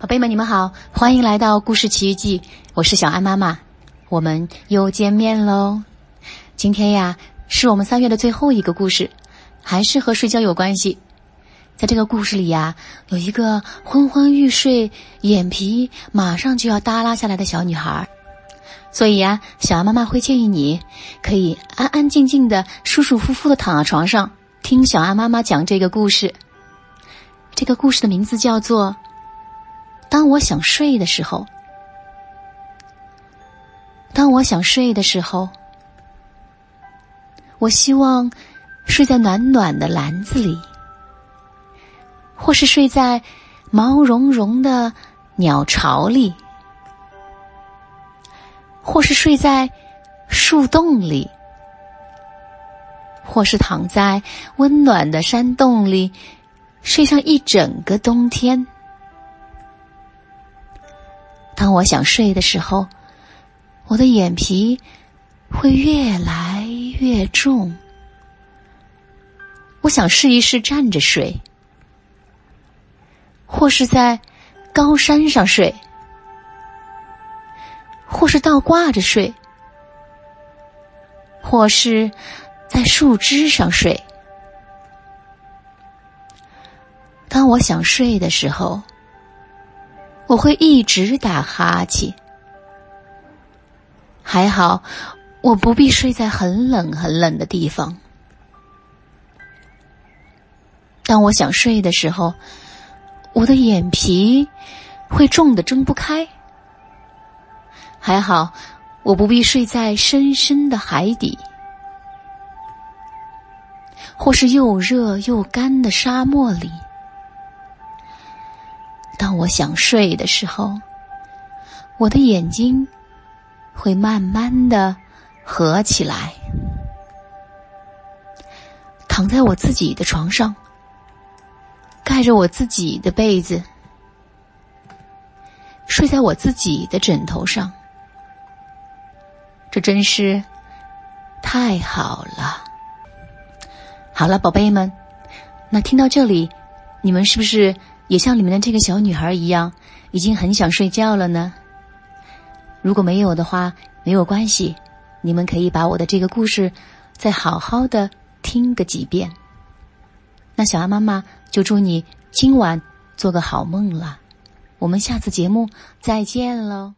宝贝们，你们好，欢迎来到故事奇遇记，我是小安妈妈，我们又见面喽。今天呀，是我们三月的最后一个故事，还是和睡觉有关系。在这个故事里呀，有一个昏昏欲睡、眼皮马上就要耷拉下来的小女孩，所以呀，小安妈妈会建议你可以安安静静的、舒舒服服的躺在床上，听小安妈妈讲这个故事。这个故事的名字叫做。当我想睡的时候，当我想睡的时候，我希望睡在暖暖的篮子里，或是睡在毛茸茸的鸟巢里，或是睡在树洞里，或是躺在温暖的山洞里，睡上一整个冬天。当我想睡的时候，我的眼皮会越来越重。我想试一试站着睡，或是在高山上睡，或是倒挂着睡，或是在树枝上睡。当我想睡的时候。我会一直打哈欠，还好，我不必睡在很冷很冷的地方。当我想睡的时候，我的眼皮会重的睁不开。还好，我不必睡在深深的海底，或是又热又干的沙漠里。当我想睡的时候，我的眼睛会慢慢的合起来，躺在我自己的床上，盖着我自己的被子，睡在我自己的枕头上，这真是太好了。好了，宝贝们，那听到这里，你们是不是？也像里面的这个小女孩一样，已经很想睡觉了呢。如果没有的话，没有关系，你们可以把我的这个故事再好好的听个几遍。那小安妈妈就祝你今晚做个好梦了。我们下次节目再见喽。